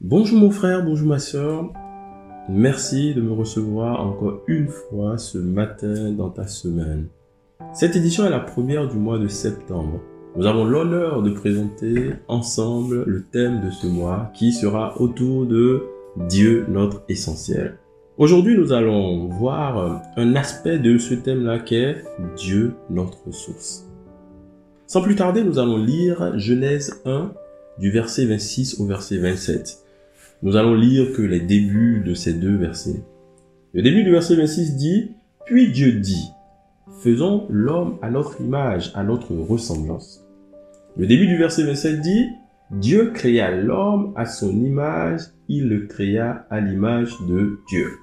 Bonjour mon frère, bonjour ma soeur. Merci de me recevoir encore une fois ce matin dans ta semaine. Cette édition est la première du mois de septembre. Nous avons l'honneur de présenter ensemble le thème de ce mois qui sera autour de Dieu notre essentiel. Aujourd'hui, nous allons voir un aspect de ce thème-là qui est Dieu notre source. Sans plus tarder, nous allons lire Genèse 1 du verset 26 au verset 27. Nous allons lire que les débuts de ces deux versets. Le début du verset 26 dit, Puis Dieu dit, Faisons l'homme à notre image, à notre ressemblance. Le début du verset 27 dit, Dieu créa l'homme à son image, il le créa à l'image de Dieu.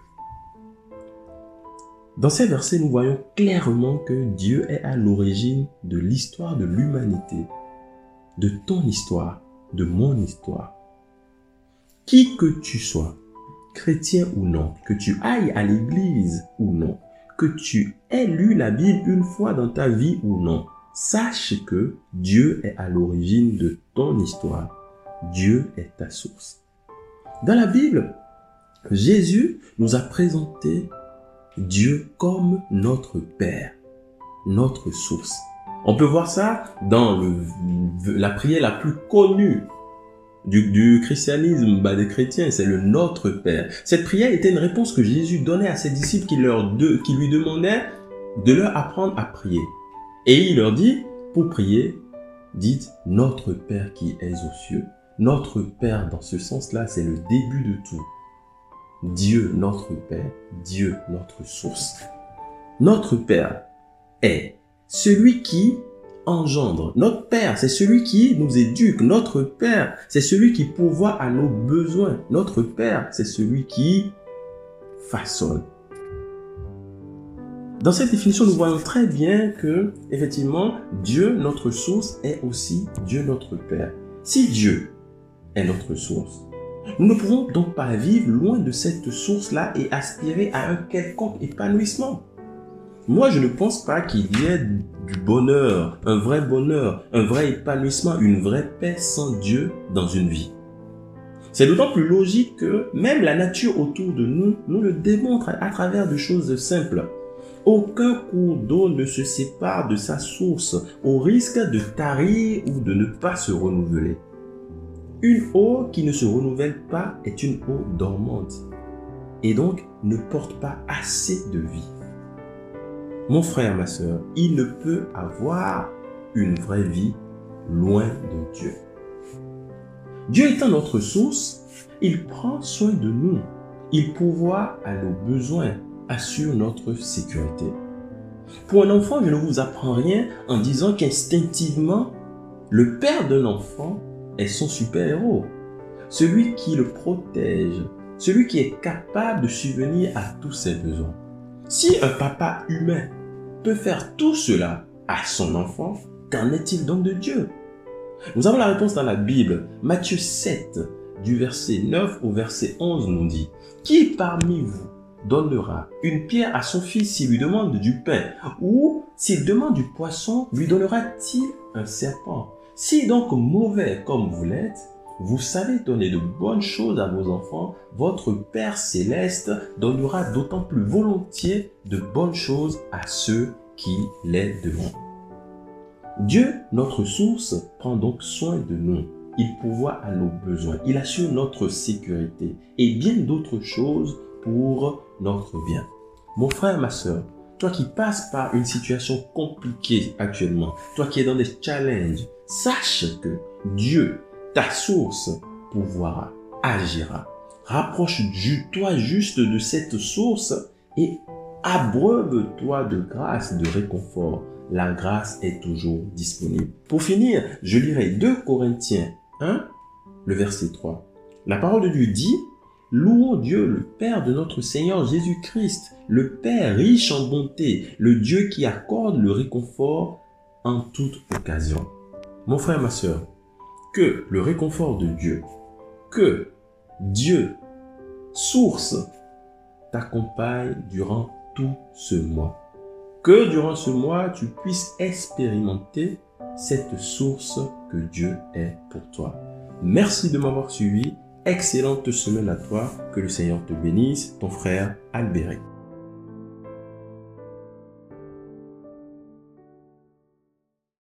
Dans ces versets, nous voyons clairement que Dieu est à l'origine de l'histoire de l'humanité, de ton histoire, de mon histoire. Qui que tu sois, chrétien ou non, que tu ailles à l'église ou non, que tu aies lu la Bible une fois dans ta vie ou non, sache que Dieu est à l'origine de ton histoire. Dieu est ta source. Dans la Bible, Jésus nous a présenté Dieu comme notre Père, notre source. On peut voir ça dans la prière la plus connue du, christianisme bah, des chrétiens, c'est le Notre Père. Cette prière était une réponse que Jésus donnait à ses disciples qui, leur qui lui demandaient de leur apprendre à prier. Et il leur dit, pour prier, dites Notre Père qui es aux cieux. Notre Père, dans ce sens-là, c'est le début de tout. Dieu, notre Père, Dieu, notre source. Notre Père est celui qui engendre. Notre Père, c'est celui qui nous éduque. Notre Père, c'est celui qui pourvoit à nos besoins. Notre Père, c'est celui qui façonne. Dans cette définition, nous voyons très bien que, effectivement, Dieu, notre source, est aussi Dieu, notre Père. Si Dieu est notre source, nous ne pouvons donc pas vivre loin de cette source-là et aspirer à un quelconque épanouissement. Moi, je ne pense pas qu'il y ait du bonheur, un vrai bonheur, un vrai épanouissement, une vraie paix sans Dieu dans une vie. C'est d'autant plus logique que même la nature autour de nous nous le démontre à travers de choses simples. Aucun cours d'eau ne se sépare de sa source au risque de tarir ou de ne pas se renouveler. Une eau qui ne se renouvelle pas est une eau dormante et donc ne porte pas assez de vie. Mon frère, ma soeur, il ne peut avoir une vraie vie loin de Dieu. Dieu étant notre source, il prend soin de nous. Il pourvoit à nos besoins, assure notre sécurité. Pour un enfant, je ne vous apprends rien en disant qu'instinctivement, le père d'un enfant est son super-héros. Celui qui le protège, celui qui est capable de subvenir à tous ses besoins. Si un papa humain peut faire tout cela à son enfant, qu'en est-il donc de Dieu? Nous avons la réponse dans la Bible. Matthieu 7, du verset 9 au verset 11 nous dit, Qui parmi vous donnera une pierre à son fils s'il lui demande du pain? Ou s'il demande du poisson, lui donnera-t-il un serpent? Si donc mauvais comme vous l'êtes, vous savez donner de bonnes choses à vos enfants, votre Père céleste donnera d'autant plus volontiers de bonnes choses à ceux qui les demandent. Dieu, notre source, prend donc soin de nous. Il pourvoit à nos besoins. Il assure notre sécurité et bien d'autres choses pour notre bien. Mon frère, ma soeur, toi qui passes par une situation compliquée actuellement, toi qui es dans des challenges, sache que Dieu ta source pouvoir agira. Rapproche-toi juste de cette source et abreuve-toi de grâce, de réconfort. La grâce est toujours disponible. Pour finir, je lirai 2 Corinthiens 1, le verset 3. La parole de Dieu dit, Louons Dieu, le Père de notre Seigneur Jésus-Christ, le Père riche en bonté, le Dieu qui accorde le réconfort en toute occasion. Mon frère, ma soeur, que le réconfort de Dieu, que Dieu, source, t'accompagne durant tout ce mois. Que durant ce mois, tu puisses expérimenter cette source que Dieu est pour toi. Merci de m'avoir suivi excellente semaine à toi. Que le Seigneur te bénisse, ton frère Albéric.